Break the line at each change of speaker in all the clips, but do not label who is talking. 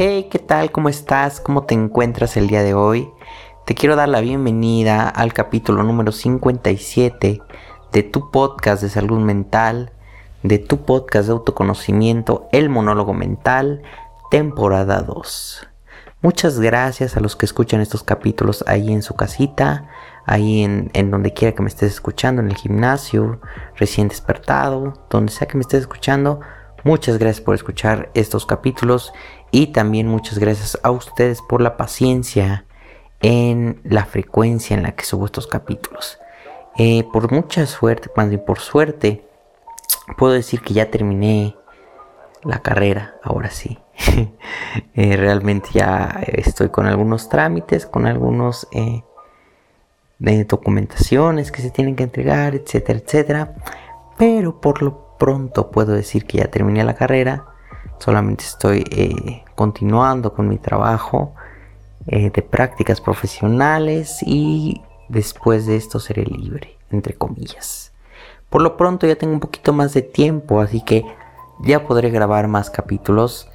Hey, ¿qué tal? ¿Cómo estás? ¿Cómo te encuentras el día de hoy? Te quiero dar la bienvenida al capítulo número 57 de tu podcast de salud mental, de tu podcast de autoconocimiento, El Monólogo Mental, temporada 2. Muchas gracias a los que escuchan estos capítulos ahí en su casita, ahí en, en, donde quiera que me estés escuchando, en el gimnasio, recién despertado, donde sea que me estés escuchando. Muchas gracias por escuchar estos capítulos y también muchas gracias a ustedes por la paciencia en la frecuencia en la que subo estos capítulos. Eh, por mucha suerte, cuando por suerte, puedo decir que ya terminé la carrera, ahora sí. Eh, realmente ya estoy con algunos trámites, con algunos eh, documentaciones que se tienen que entregar, etcétera, etcétera. Pero por lo pronto puedo decir que ya terminé la carrera. Solamente estoy eh, continuando con mi trabajo eh, de prácticas profesionales y después de esto seré libre, entre comillas. Por lo pronto ya tengo un poquito más de tiempo, así que ya podré grabar más capítulos.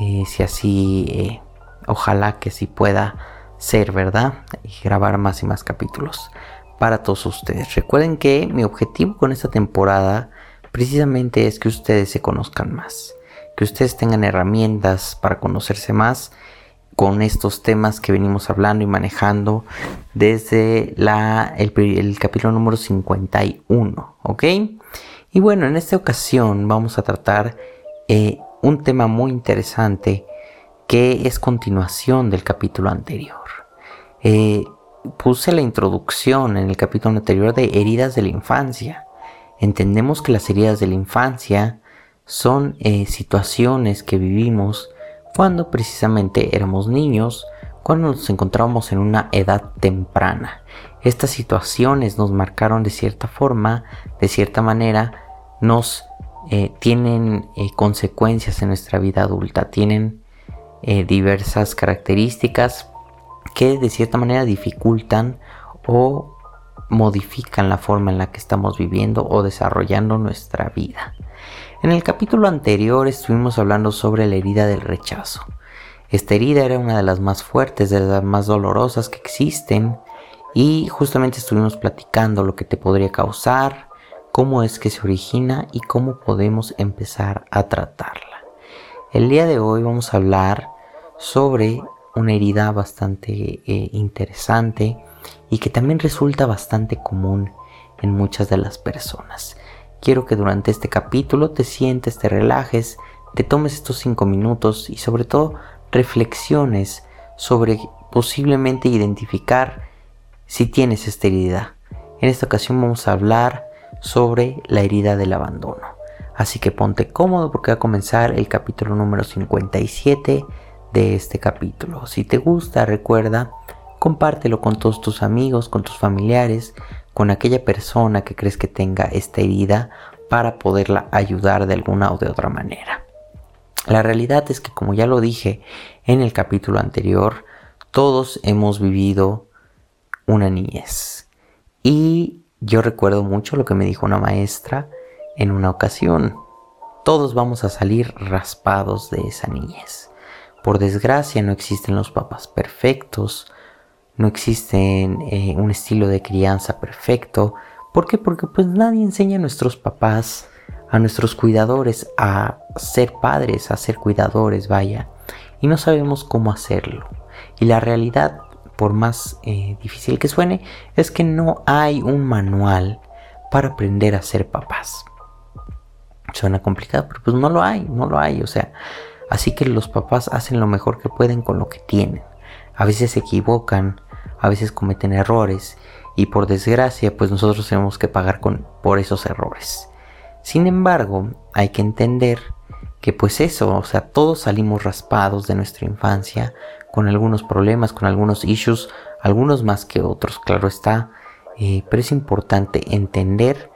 Eh, si así, ojalá que sí pueda ser, ¿verdad? Y grabar más y más capítulos para todos ustedes. Recuerden que mi objetivo con esta temporada precisamente es que ustedes se conozcan más, que ustedes tengan herramientas para conocerse más con estos temas que venimos hablando y manejando desde la, el, capítulo número 51, ¿ok? Y bueno, en esta ocasión vamos a tratar eh, un tema muy interesante que es continuación del capítulo anterior. Eh, puse la introducción en el capítulo anterior de heridas de la infancia entendemos que las heridas de la infancia son eh, situaciones que vivimos cuando precisamente éramos niños, cuando nos encontrábamos en una edad temprana. Estas situaciones nos marcaron de cierta forma, de cierta manera, nos eh, tienen eh, consecuencias en nuestra vida adulta, tienen diversas características que de cierta manera dificultan o modifican la forma en la que estamos viviendo o desarrollando nuestra vida. En el capítulo anterior estuvimos hablando sobre la herida del rechazo. Esta herida era una de las más fuertes, de las más dolorosas que existen y justamente estuvimos platicando lo que te podría causar, cómo es que se origina y cómo podemos empezar a tratarla. El día de hoy vamos a hablar sobre una herida bastante eh, interesante y que también resulta bastante común en muchas de las personas. Quiero que durante este capítulo te sientes, te relajes, te tomes estos cinco minutos y sobre todo reflexiones sobre posiblemente identificar si tienes esta herida. En esta ocasión vamos a hablar sobre la herida del abandono. Así que ponte cómodo porque va a comenzar el capítulo número 57 de este capítulo. Si te gusta, recuerda compártelo con todos tus amigos, con tus familiares, con aquella persona que crees que tenga esta herida para poderla ayudar de alguna o de otra manera. La realidad es que como ya lo dije en el capítulo anterior, todos hemos vivido una niñez. Y yo recuerdo mucho lo que me dijo una maestra en una ocasión. Todos vamos a salir raspados de esa niñez. Por desgracia no existen los papás perfectos, no existe eh, un estilo de crianza perfecto. ¿Por qué? Porque pues nadie enseña a nuestros papás, a nuestros cuidadores a ser padres, a ser cuidadores, vaya. Y no sabemos cómo hacerlo. Y la realidad, por más eh, difícil que suene, es que no hay un manual para aprender a ser papás. Suena complicado, pero pues no lo hay, no lo hay. O sea, así que los papás hacen lo mejor que pueden con lo que tienen. A veces se equivocan, a veces cometen errores y por desgracia pues nosotros tenemos que pagar por esos errores. Sin embargo, hay que entender que pues eso, o sea, todos salimos raspados de nuestra infancia con algunos problemas, con algunos issues, algunos más que otros, claro está, eh, pero es importante entender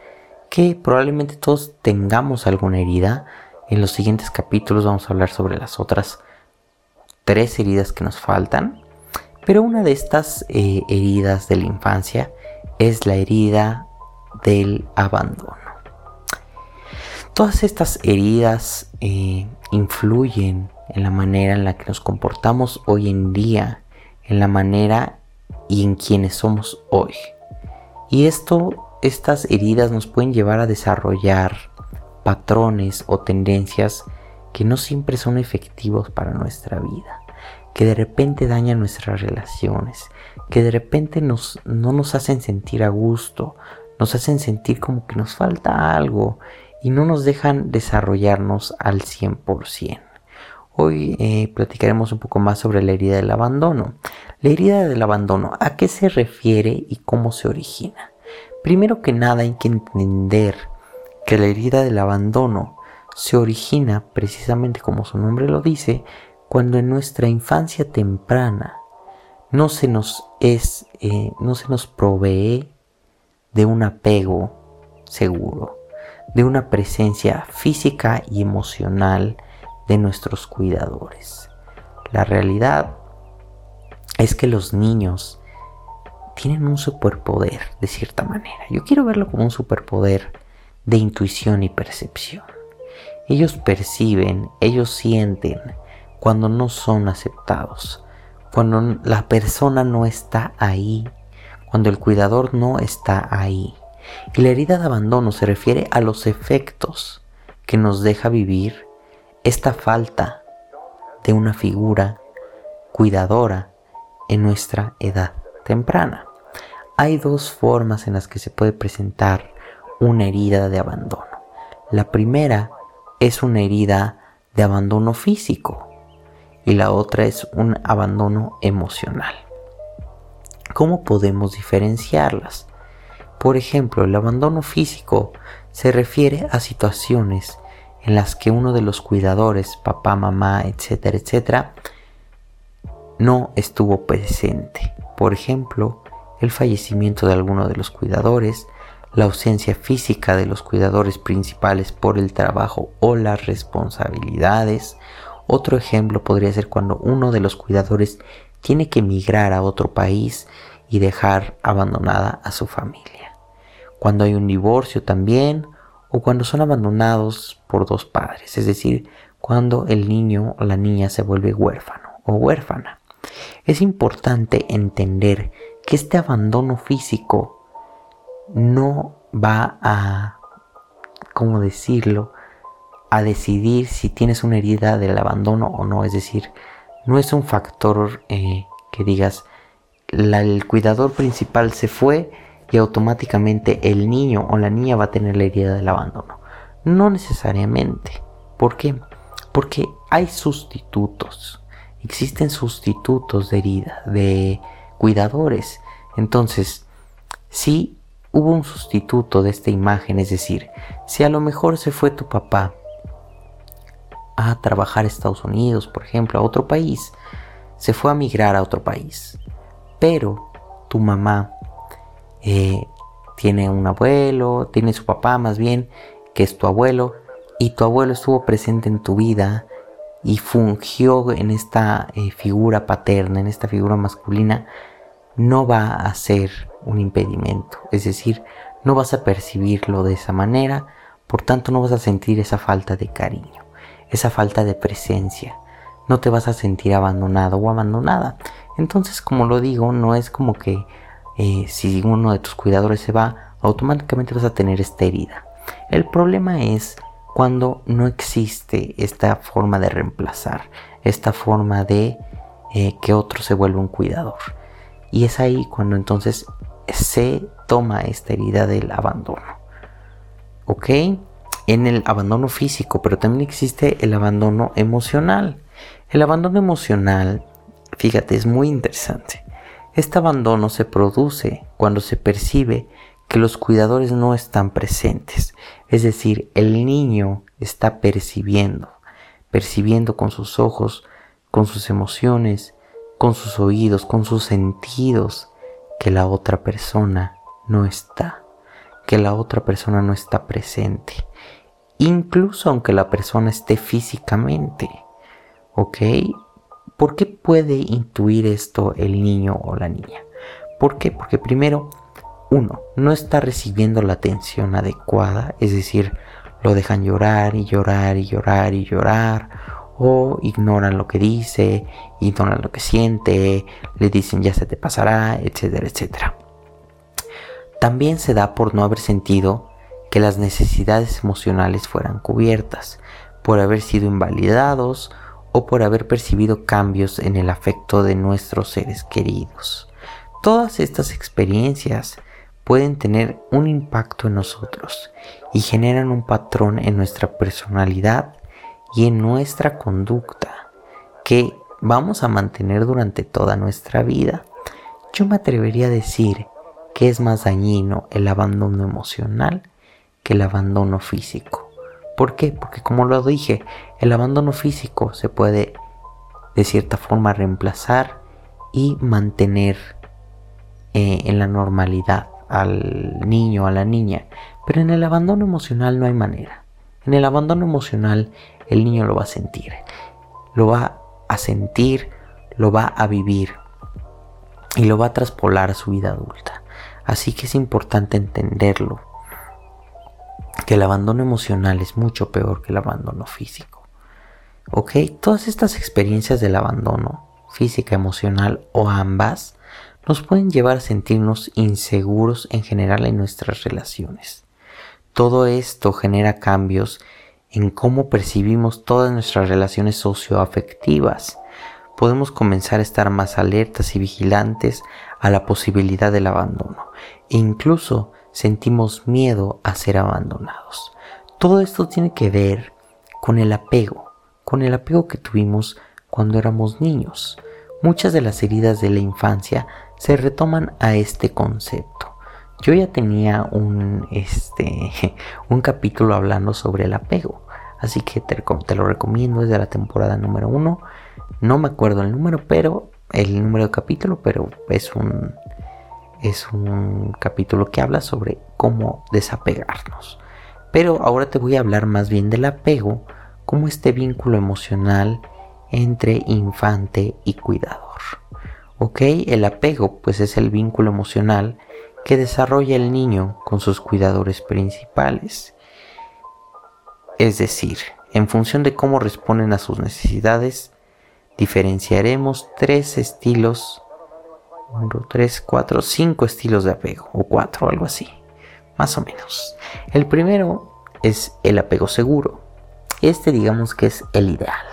que probablemente todos tengamos alguna herida. En los siguientes capítulos vamos a hablar sobre las otras tres heridas que nos faltan. Pero una de estas eh, heridas de la infancia es la herida del abandono. Todas estas heridas eh, influyen en la manera en la que nos comportamos hoy en día, en la manera y en quienes somos hoy. Y esto, estas heridas nos pueden llevar a desarrollar patrones o tendencias que no siempre son efectivos para nuestra vida, que de repente dañan nuestras relaciones, que de repente nos, no nos hacen sentir a gusto, nos hacen sentir como que nos falta algo y no nos dejan desarrollarnos al 100%. Hoy eh, platicaremos un poco más sobre la herida del abandono. La herida del abandono, ¿a qué se refiere y cómo se origina? Primero que nada hay que entender que la herida del abandono se origina precisamente como su nombre lo dice, cuando en nuestra infancia temprana no se nos es, eh, no se nos provee de un apego seguro, de una presencia física y emocional de nuestros cuidadores. La realidad es que los niños tienen un superpoder de cierta manera. Yo quiero verlo como un superpoder de intuición y percepción. Ellos perciben, ellos sienten cuando no son aceptados, cuando la persona no está ahí, cuando el cuidador no está ahí. Y la herida de abandono se refiere a los efectos que nos deja vivir esta falta de una figura cuidadora en nuestra edad temprana. Hay dos formas en las que se puede presentar una herida de abandono. La primera es una herida de abandono físico y la otra es un abandono emocional. ¿Cómo podemos diferenciarlas? Por ejemplo, el abandono físico se refiere a situaciones en las que uno de los cuidadores, papá, mamá, etcétera, etcétera, no estuvo presente. Por ejemplo, el fallecimiento de alguno de los cuidadores, la ausencia física de los cuidadores principales por el trabajo o las responsabilidades. Otro ejemplo podría ser cuando uno de los cuidadores tiene que emigrar a otro país y dejar abandonada a su familia. Cuando hay un divorcio también o cuando son abandonados por dos padres, es decir, cuando el niño o la niña se vuelve huérfano o huérfana. Es importante entender que este abandono físico no va a, ¿cómo decirlo?, a decidir si tienes una herida del abandono o no. Es decir, no es un factor eh, que digas, el cuidador principal se fue y automáticamente el niño o la niña va a tener la herida del abandono. No necesariamente. ¿Por qué? Porque hay sustitutos. Existen sustitutos de herida, de cuidadores. Entonces, si hubo un sustituto de esta imagen, es decir, si a lo mejor se fue tu papá a trabajar a Estados Unidos, por ejemplo, a otro país, se fue a migrar a otro país, pero tu mamá eh, tiene un abuelo, tiene su papá más bien, que es tu abuelo, y tu abuelo estuvo presente en tu vida y fungió en esta eh, figura paterna, en esta figura masculina, no va a ser un impedimento. Es decir, no vas a percibirlo de esa manera, por tanto no vas a sentir esa falta de cariño, esa falta de presencia. No te vas a sentir abandonado o abandonada. Entonces, como lo digo, no es como que eh, si uno de tus cuidadores se va, automáticamente vas a tener esta herida. El problema es cuando no existe esta forma de reemplazar, esta forma de eh, que otro se vuelva un cuidador. Y es ahí cuando entonces se toma esta herida del abandono. ¿Ok? En el abandono físico, pero también existe el abandono emocional. El abandono emocional, fíjate, es muy interesante. Este abandono se produce cuando se percibe que los cuidadores no están presentes. Es decir, el niño está percibiendo, percibiendo con sus ojos, con sus emociones, con sus oídos, con sus sentidos, que la otra persona no está, que la otra persona no está presente. Incluso aunque la persona esté físicamente. ¿Ok? ¿Por qué puede intuir esto el niño o la niña? ¿Por qué? Porque primero, uno, no está recibiendo la atención adecuada, es decir, lo dejan llorar y llorar y llorar y llorar, o ignoran lo que dice, ignoran lo que siente, le dicen ya se te pasará, etcétera, etcétera. También se da por no haber sentido que las necesidades emocionales fueran cubiertas, por haber sido invalidados o por haber percibido cambios en el afecto de nuestros seres queridos. Todas estas experiencias pueden tener un impacto en nosotros y generan un patrón en nuestra personalidad y en nuestra conducta que vamos a mantener durante toda nuestra vida. Yo me atrevería a decir es más dañino el abandono emocional que el abandono físico. ¿Por qué? Porque como lo dije, el abandono físico se puede de cierta forma reemplazar y mantener eh, en la normalidad al niño, a la niña. Pero en el abandono emocional no hay manera. En el abandono emocional el niño lo va a sentir. Lo va a sentir, lo va a vivir y lo va a traspolar a su vida adulta. Así que es importante entenderlo. Que el abandono emocional es mucho peor que el abandono físico. ¿Ok? Todas estas experiencias del abandono, física, emocional o ambas, nos pueden llevar a sentirnos inseguros en general en nuestras relaciones. Todo esto genera cambios en cómo percibimos todas nuestras relaciones socioafectivas. Podemos comenzar a estar más alertas y vigilantes a la posibilidad del abandono e incluso sentimos miedo a ser abandonados. Todo esto tiene que ver con el apego, con el apego que tuvimos cuando éramos niños. Muchas de las heridas de la infancia se retoman a este concepto. Yo ya tenía un, este, un capítulo hablando sobre el apego, así que te, lo recomiendo, es de la temporada número uno. No me acuerdo el número, pero el número de capítulo, pero es un, es un capítulo que habla sobre cómo desapegarnos. Pero ahora te voy a hablar más bien del apego como este vínculo emocional entre infante y cuidador. ¿Ok? El apego pues es el vínculo emocional que desarrolla el niño con sus cuidadores principales. Es decir, en función de cómo responden a sus necesidades, diferenciaremos tres estilos, uno, tres, cuatro, cinco estilos de apego, o cuatro, algo así, más o menos. El primero es el apego seguro. Este digamos que es el ideal.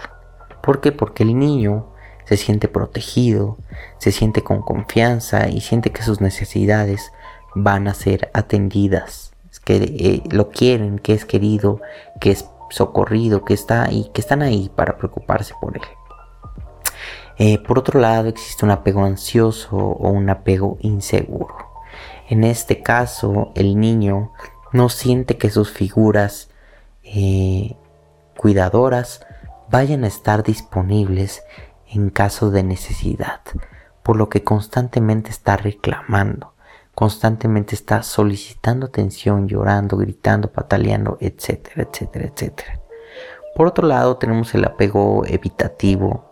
¿Por qué? Porque el niño se siente protegido, se siente con confianza y siente que sus necesidades van a ser atendidas, que eh, lo quieren, que es querido, que es socorrido, que está y que están ahí para preocuparse por él. Eh, por otro lado, existe un apego ansioso o un apego inseguro. En este caso, el niño no siente que sus figuras eh, cuidadoras vayan a estar disponibles en caso de necesidad, por lo que constantemente está reclamando, constantemente está solicitando atención, llorando, gritando, pataleando, etcétera, etcétera, etcétera. Por otro lado, tenemos el apego evitativo,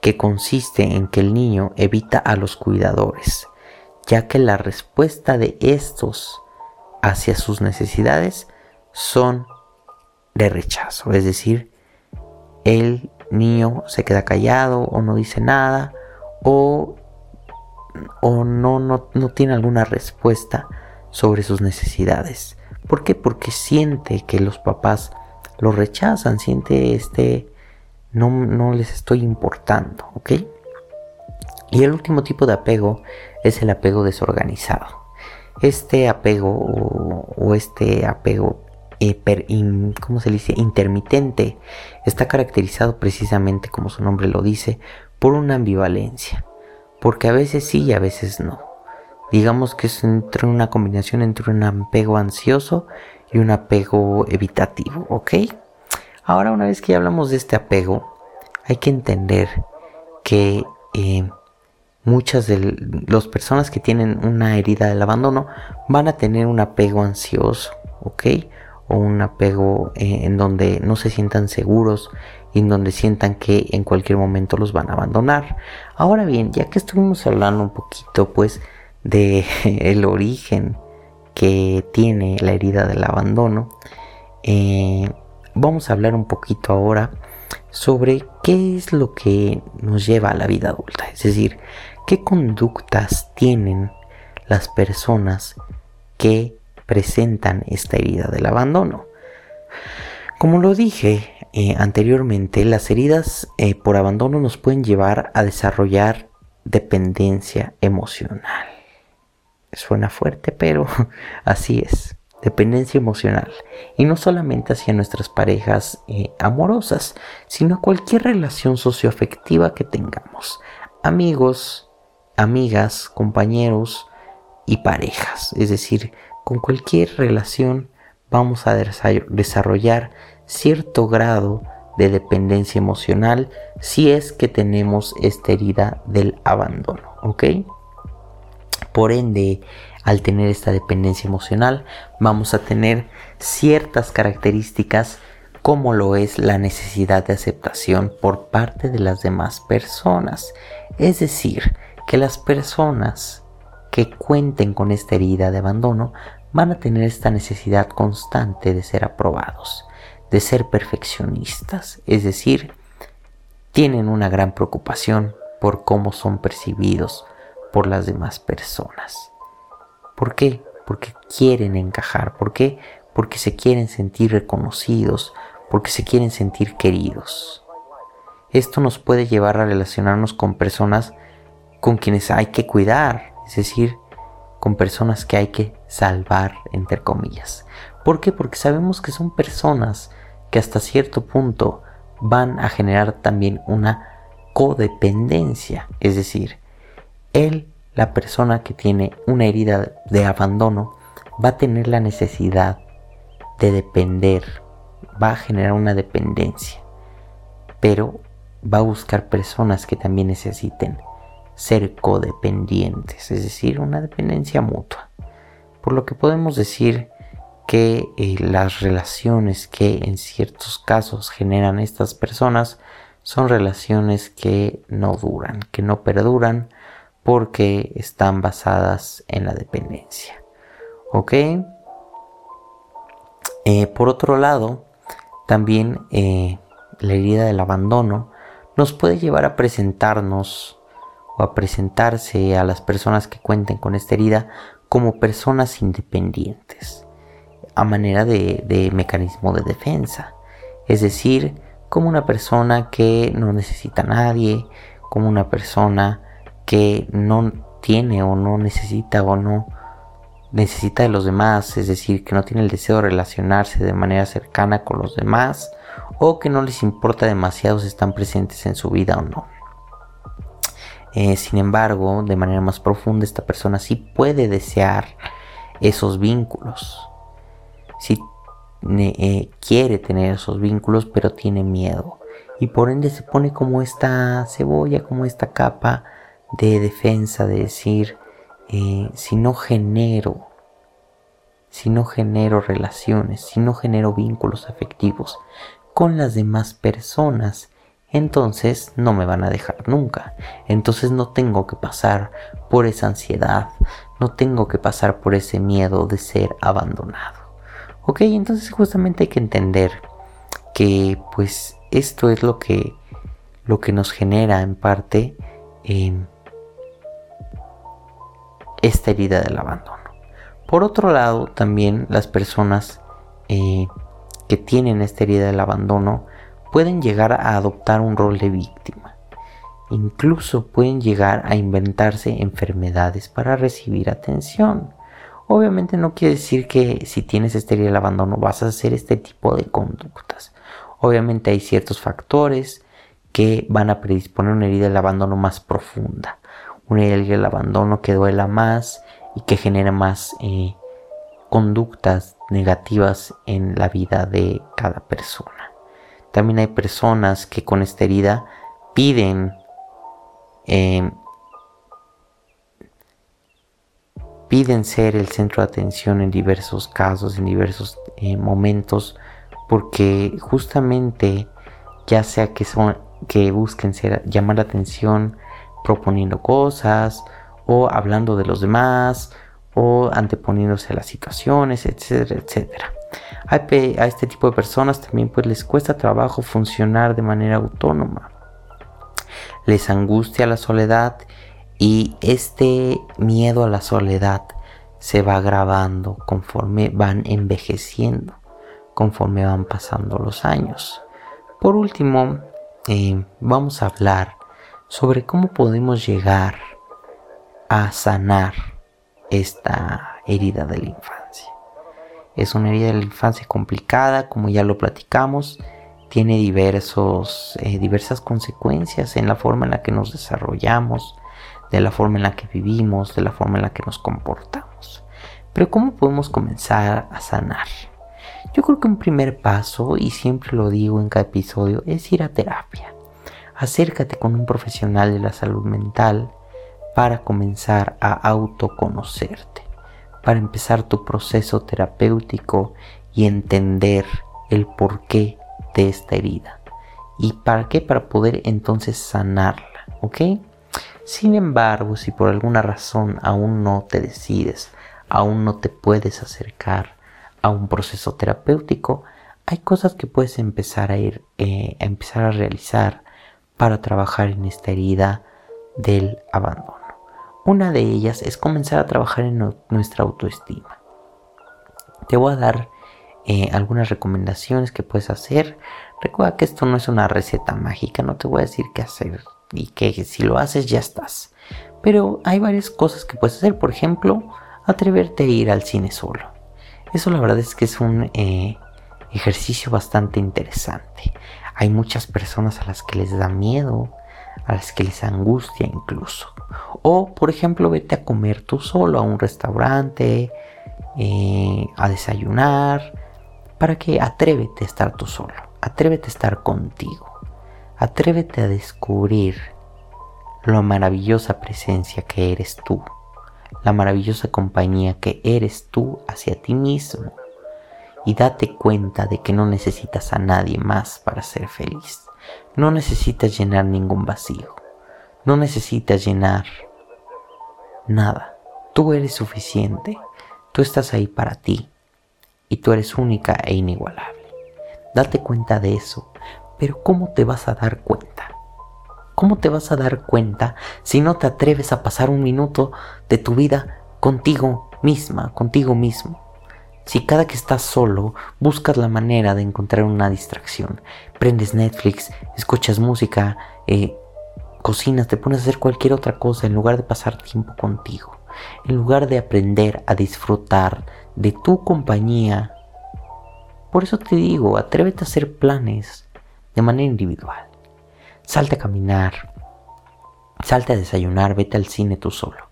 que consiste en que el niño evita a los cuidadores, ya que la respuesta de estos hacia sus necesidades son de rechazo, es decir, el niño se queda callado o no dice nada o, o no, no, no tiene alguna respuesta sobre sus necesidades. ¿Por qué? Porque siente que los papás lo rechazan, siente este, no, les estoy importando, ¿ok? Y el último tipo de apego es el apego desorganizado. Este apego o este apego ¿cómo se dice? intermitente está caracterizado precisamente, como su nombre lo dice, por una ambivalencia. Porque a veces sí y a veces no. Digamos que es entre una combinación entre un apego ansioso y un apego evitativo, ¿ok? Ahora una vez que ya hablamos de este apego, hay que entender que eh, muchas de las personas que tienen una herida del abandono van a tener un apego ansioso, ¿ok? o un apego eh, en donde no se sientan seguros y en donde sientan que en cualquier momento los van a abandonar. Ahora bien, ya que estuvimos hablando un poquito pues de el origen que tiene la herida del abandono, eh, vamos a hablar un poquito ahora sobre qué es lo que nos lleva a la vida adulta, es decir, qué conductas tienen las personas que presentan esta herida del abandono. Como lo dije eh, anteriormente, las heridas eh, por abandono nos pueden llevar a desarrollar dependencia emocional. Suena fuerte, pero así es. Dependencia emocional. Y no solamente hacia nuestras parejas eh, amorosas, sino cualquier relación socioafectiva que tengamos. Amigos, amigas, compañeros y parejas. Es decir, con cualquier relación vamos a desarrollar cierto grado de dependencia emocional si es que tenemos esta herida del abandono, ¿ok? Por ende, al tener esta dependencia emocional, vamos a tener ciertas características como lo es la necesidad de aceptación por parte de las demás personas. Es decir, que las personas que cuenten con esta herida de abandono van a tener esta necesidad constante de ser aprobados, de ser perfeccionistas, es decir, tienen una gran preocupación por cómo son percibidos por las demás personas. ¿Por qué? Porque quieren encajar. ¿Por qué? Porque se quieren sentir reconocidos, porque se quieren sentir queridos. Esto nos puede llevar a relacionarnos con personas con quienes hay que cuidar, es decir, con personas que hay que salvar, entre comillas. ¿Por qué? Porque sabemos que son personas que hasta cierto punto van a generar también una codependencia, es decir, él la persona que tiene una herida de abandono va a tener la necesidad de depender, va a generar una dependencia, pero va a buscar personas que también necesiten ser codependientes, es decir, una dependencia mutua. Por lo que podemos decir que eh, las relaciones que en ciertos casos generan estas personas son relaciones que no duran, que no perduran, porque están basadas en la dependencia. ¿Ok? Eh, por otro lado, también eh, la herida del abandono nos puede llevar a presentarnos o a presentarse a las personas que cuenten con esta herida como personas independientes, a manera de, de mecanismo de defensa. Es decir, como una persona que no necesita a nadie, como una persona que no tiene o no necesita o no necesita de los demás, es decir, que no tiene el deseo de relacionarse de manera cercana con los demás o que no les importa demasiado si están presentes en su vida o no. Eh, sin embargo, de manera más profunda, esta persona sí puede desear esos vínculos. Sí eh, quiere tener esos vínculos, pero tiene miedo. Y por ende se pone como esta cebolla, como esta capa de defensa, de decir, eh, si no genero, si no genero relaciones, si no genero vínculos afectivos con las demás personas, entonces no me van a dejar nunca. Entonces no tengo que pasar por esa ansiedad, no tengo que pasar por ese miedo de ser abandonado. Ok, entonces justamente hay que entender que pues esto es lo que, lo que nos genera en parte eh, esta herida del abandono. Por otro lado, también las personas eh, que tienen esta herida del abandono pueden llegar a adoptar un rol de víctima. Incluso pueden llegar a inventarse enfermedades para recibir atención. Obviamente no quiere decir que si tienes esta herida del abandono vas a hacer este tipo de conductas. Obviamente hay ciertos factores que van a predisponer una herida del abandono más profunda una herida del abandono que duela más y que genera más eh, conductas negativas en la vida de cada persona. También hay personas que con esta herida piden em, piden ser el centro de atención en diversos casos, en diversos eh, momentos, porque justamente ya sea que son que busquen ser, llamar la atención, proponiendo cosas o hablando de los demás o anteponiéndose a las situaciones, etcétera, etcétera. A este tipo de personas también pues les cuesta trabajo funcionar de manera autónoma. Les angustia la soledad y este miedo a la soledad se va agravando conforme van envejeciendo, conforme van pasando los años. Por último, eh, vamos a hablar sobre cómo podemos llegar a sanar esta herida de la infancia. Es una herida de la infancia complicada, como ya lo platicamos, tiene diversos, eh, diversas consecuencias en la forma en la que nos desarrollamos, de la forma en la que vivimos, de la forma en la que nos comportamos. Pero ¿cómo podemos comenzar a sanar? Yo creo que un primer paso, y siempre lo digo en cada episodio, es ir a terapia. Acércate con un profesional de la salud mental para comenzar a autoconocerte, para empezar tu proceso terapéutico y entender el porqué de esta herida. ¿Y para qué? Para poder entonces sanarla, ¿ok? Sin embargo, si por alguna razón aún no te decides, aún no te puedes acercar a un proceso terapéutico, hay cosas que puedes empezar a ir, eh, a empezar a realizar para trabajar en esta herida del abandono. Una de ellas es comenzar a trabajar en nuestra autoestima. Te voy a dar eh, algunas recomendaciones que puedes hacer. Recuerda que esto no es una receta mágica, no te voy a decir qué hacer y que si lo haces ya estás. Pero hay varias cosas que puedes hacer, por ejemplo, atreverte a ir al cine solo. Eso la verdad es que es un eh, ejercicio bastante interesante. Hay muchas personas a las que les da miedo, a las que les angustia incluso. O, por ejemplo, vete a comer tú solo a un restaurante, eh, a desayunar, para que atrévete a estar tú solo, atrévete a estar contigo. Atrévete a descubrir la maravillosa presencia que eres tú, la maravillosa compañía que eres tú hacia ti mismo y date cuenta de que no necesitas a nadie más para ser feliz. No necesitas llenar ningún vacío. No necesitas llenar nada. Tú eres suficiente. Tú estás ahí para ti. Y tú eres única e inigualable. Date cuenta de eso pero ¿cómo te vas a dar cuenta? ¿Cómo te vas a dar cuenta si no te atreves a pasar un minuto de tu vida contigo misma, contigo mismo? Si cada que estás solo buscas la manera de encontrar una distracción, prendes Netflix, escuchas música, eh, cocinas, te pones a hacer cualquier otra cosa en lugar de pasar tiempo contigo, en lugar de aprender a disfrutar de tu compañía. Por eso te digo, atrévete a hacer planes, de manera individual. Salte a caminar, salte a desayunar, vete al cine tú solo.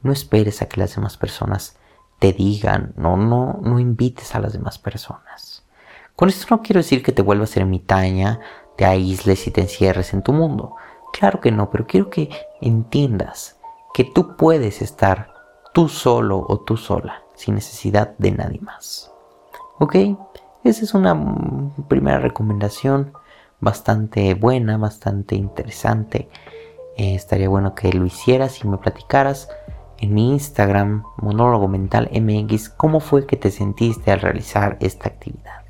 No esperes a que las demás personas te digan, no, no, no invites a las demás personas. Con esto no quiero decir que te vuelvas ermitaña, te aísles y te encierres en tu mundo. Claro que no, pero quiero que entiendas que tú puedes estar tú solo o tú sola, sin necesidad de nadie más. ¿Ok? Esa es una primera recomendación bastante buena, bastante interesante. Eh, estaría bueno que lo hicieras y me platicaras en mi Instagram, monólogo mental MX, cómo fue que te sentiste al realizar esta actividad.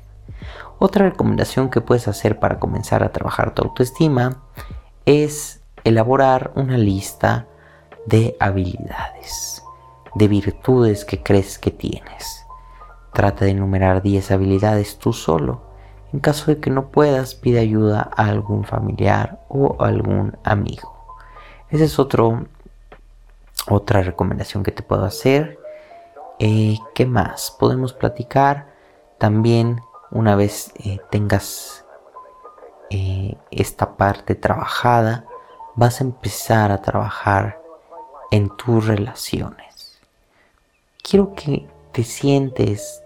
Otra recomendación que puedes hacer para comenzar a trabajar tu autoestima es elaborar una lista de habilidades, de virtudes que crees que tienes. Trata de enumerar 10 habilidades tú solo. En caso de que no puedas, pide ayuda a algún familiar o algún amigo. Esa es otro, otra recomendación que te puedo hacer. Eh, ¿Qué más? Podemos platicar también una vez eh, tengas eh, esta parte trabajada, vas a empezar a trabajar en tus relaciones. Quiero que te sientes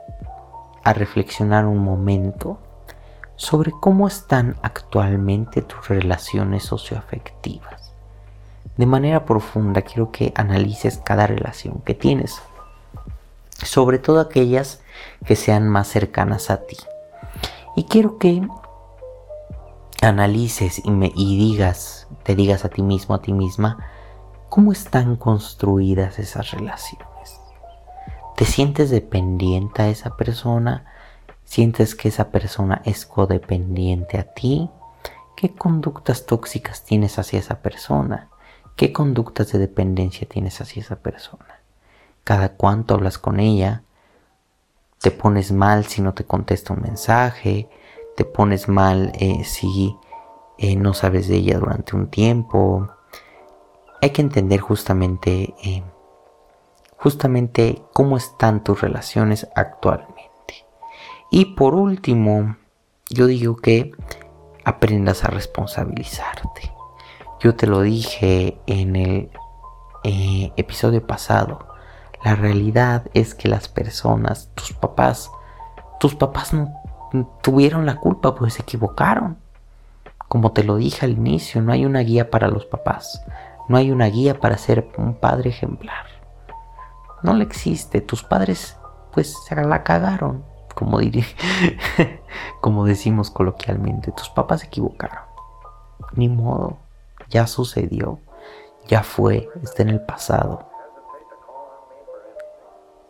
a reflexionar un momento sobre cómo están actualmente tus relaciones socioafectivas. De manera profunda quiero que analices cada relación que tienes, sobre todo aquellas que sean más cercanas a ti. Y quiero que analices y, digas, te digas a ti mismo, a ti misma, cómo están construidas esas relaciones ¿Te sientes dependiente a esa persona? ¿Sientes que esa persona es codependiente a ti? ¿Qué conductas tóxicas tienes hacia esa persona? ¿Qué conductas de dependencia tienes hacia esa persona? Cada cuánto hablas con ella, te pones mal si no te contesta un mensaje, te pones mal eh, si eh, no sabes de ella durante un tiempo. Hay que entender justamente eh, justamente cómo están tus relaciones actualmente. Y por último, yo digo que aprendas a responsabilizarte. Yo te lo dije en el eh, episodio pasado. La realidad es que las personas, tus papás, tus papás no tuvieron la culpa, pues se equivocaron. Como te lo dije al inicio, no hay una guía para los papás. No hay una guía para ser un padre ejemplar no le existe. Tus padres pues se la cagaron, como diría, como decimos coloquialmente. Tus papás se equivocaron. Ni modo, ya sucedió, ya fue, está en el pasado.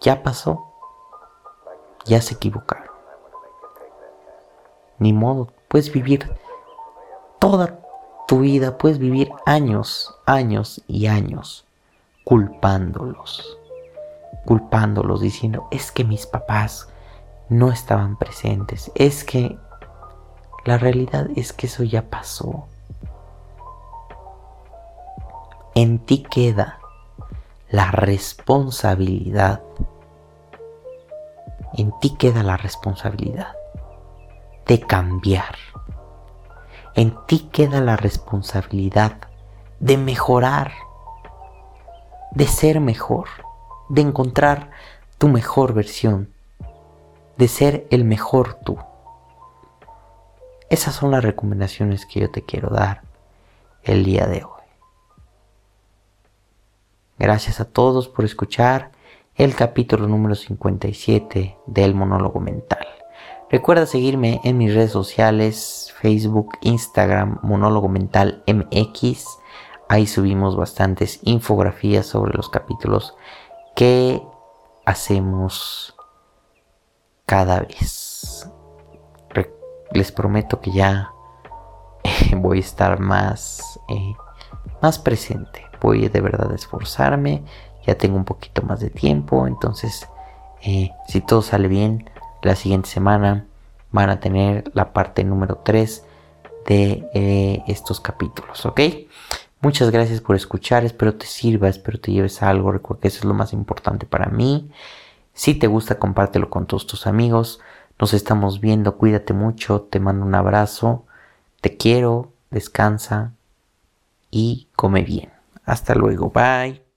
Ya pasó, ya se equivocaron. Ni modo, puedes vivir toda tu vida, puedes vivir años, años y años culpándolos culpándolos, diciendo, es que mis papás no estaban presentes, es que la realidad es que eso ya pasó. En ti queda la responsabilidad. En ti queda la responsabilidad de cambiar. En ti queda la responsabilidad de mejorar, de ser mejor de encontrar tu mejor versión, de ser el mejor tú. Esas son las recomendaciones que yo te quiero dar el día de hoy. Gracias a todos por escuchar el capítulo número 57 del monólogo mental. Recuerda seguirme en mis redes sociales, Facebook, Instagram, monólogo mental MX. Ahí subimos bastantes infografías sobre los capítulos ¿Qué hacemos cada vez? les prometo que ya voy a estar más, eh, más presente. Voy de verdad a esforzarme. Ya tengo un poquito más de tiempo. Entonces, eh, si todo sale bien, la siguiente semana van a tener la parte número 3 de estos capítulos. ¿Ok? Muchas gracias por escuchar, espero te sirva, espero te lleves algo, recuerda que eso es lo más importante para mí. Si te gusta, compártelo con todos tus amigos. Nos estamos viendo, cuídate mucho, te mando un abrazo, te quiero, descansa y come bien. Hasta luego, bye.